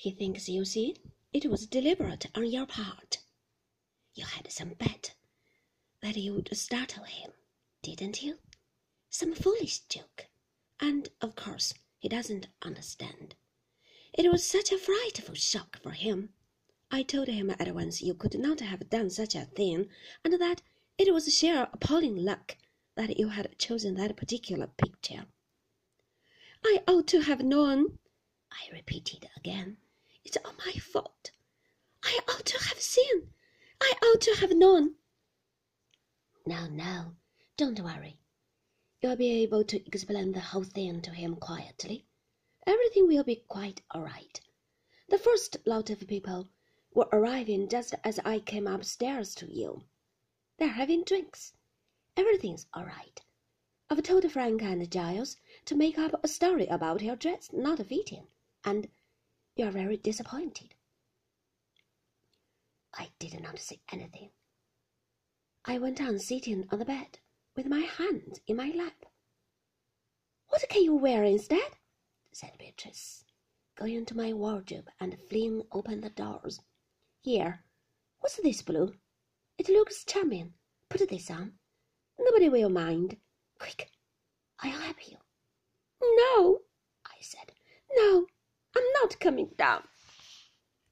He thinks, you see, it was deliberate on your part. You had some bet that you would startle him, didn't you? Some foolish joke. And, of course, he doesn't understand. It was such a frightful shock for him. I told him at once you could not have done such a thing, and that it was sheer appalling luck that you had chosen that particular picture. I ought to have known, I repeated again. It's all my fault. I ought to have seen. I ought to have known. No, no, don't worry. You'll be able to explain the whole thing to him quietly. Everything will be quite all right. The first lot of people were arriving just as I came upstairs to you. They're having drinks. Everything's all right. I've told Frank and Giles to make up a story about your dress not fitting, and you're very disappointed. I did not say anything. I went on sitting on the bed with my hands in my lap. What can you wear instead? said Beatrice, going to my wardrobe and flinging open the doors. Here, what's this blue? It looks charming. Put this on. Nobody will mind. Quick, I'll help you. No, I said. No, caminhar